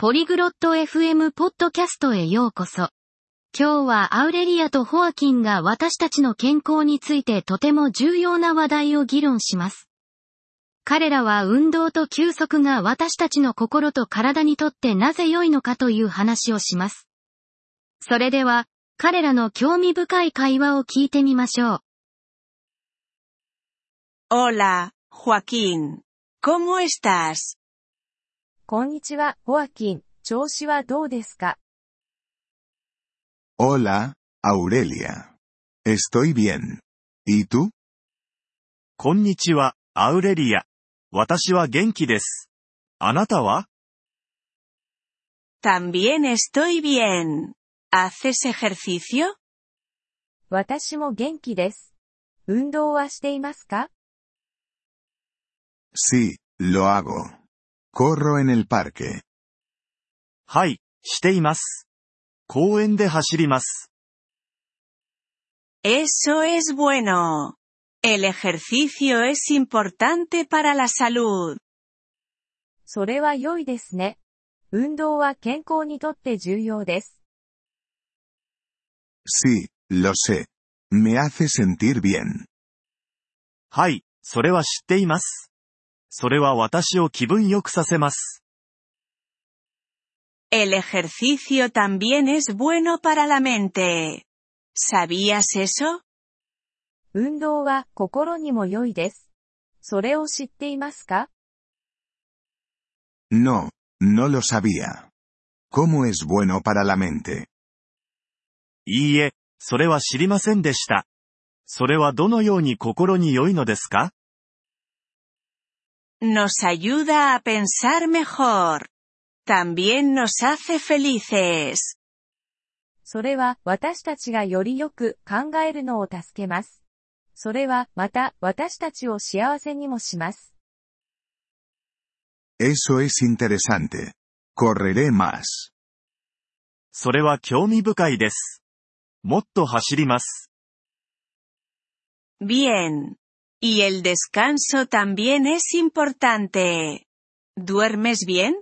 ポリグロット FM ポッドキャストへようこそ。今日はアウレリアとホアキンが私たちの健康についてとても重要な話題を議論します。彼らは運動と休息が私たちの心と体にとってなぜ良いのかという話をします。それでは、彼らの興味深い会話を聞いてみましょう。Hola, Joaquín. ¿Cómo estás? こんにちは、ホアキン。調子はどうですか Hola, Aurelia. Estoy bien. ¿Y tú? こんにちは、アウレリア。私は元気です。あなたは También estoy bien. ¿Haces ejercicio? 私も元気です。運動はしていますか Sí, lo hago. Corro en el parque. はい、しています。公園で走ります。Eso es bueno. El ejercicio es importante para la salud. それは良いですね。運動は健康にとって重要です。Sí, lo sé. Me hace sentir bien. はい、それは知っています。それは私を気分良くさせます。El ejercicio también es bueno para la mente. ¿Sabías eso? 運動は心にも良いです。それを知っていますか No, no lo sabía. ¿Cómo es bueno para la mente? いいえ、それは知りませんでした。それはどのように心に良いのですか Nos ayuda a pensar mejor. También nos hace felices. それは私たちがよりよく考えるのを助けます。それはまた私たちを幸せにもします。Eso es interesante. Correré más. それは興味深いです。もっと走ります。Bien. Y el descanso también es importante. ¿Duermes bien?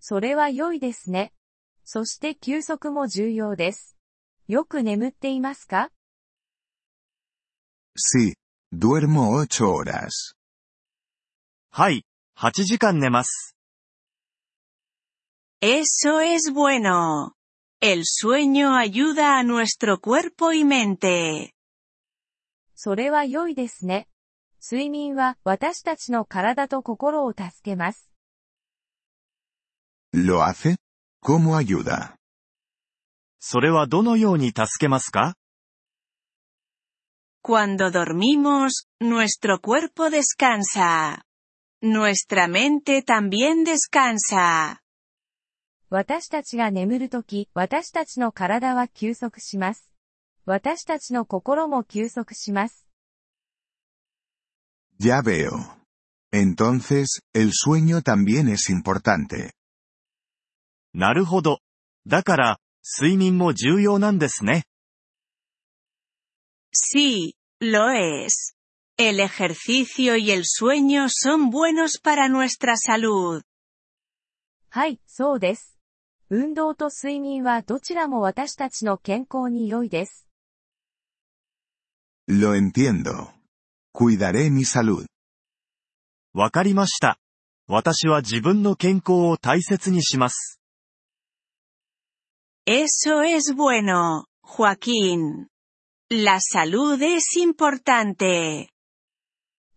それは良いですね。そして休息も重要です。よく眠っていますか Sí, duermo ocho horas. はい、8時間寝ます。 Eso es bueno. El sueño ayuda a nuestro cuerpo y mente. それは良いですね。睡眠は私たちの体と心を助けます。¿Lo hace? ¿Cómo ayuda? それはどのように助けますか Cuando dormimos, nuestro cuerpo descansa. Nuestra mente también descansa. 私たちが眠るとき、私たちの体は休息します。私たちの心も休息します。Ya veo. Entonces, el sueño también es importante. なるほど。だから、睡眠も重要なんですね。Sí, lo es. El ejercicio y el sueño son buenos para nuestra salud. はい、そうです。運動と睡眠はどちらも私たちの健康に良いです。Lo entiendo. Cuidaré mi salud. わかりました。私は自分の健康を大切にします。Eso es bueno, Joaquín. La salud es importante.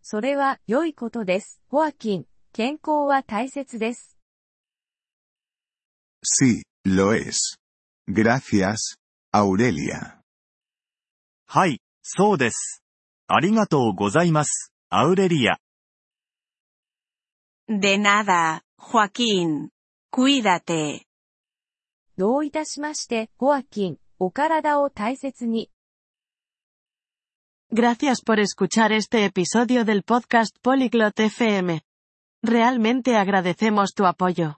それは良いことです。ホアキン、健康は大切です。Sí, lo es. Gracias, Aurelia. はい、そうです。ありがとうございます、アウレリア。 De nada, Joaquín. Cuídate. どういたしまして、ホアキン、お体を大切に。 Gracias por escuchar este episodio del podcast Polyglot FM. Realmente agradecemos tu apoyo.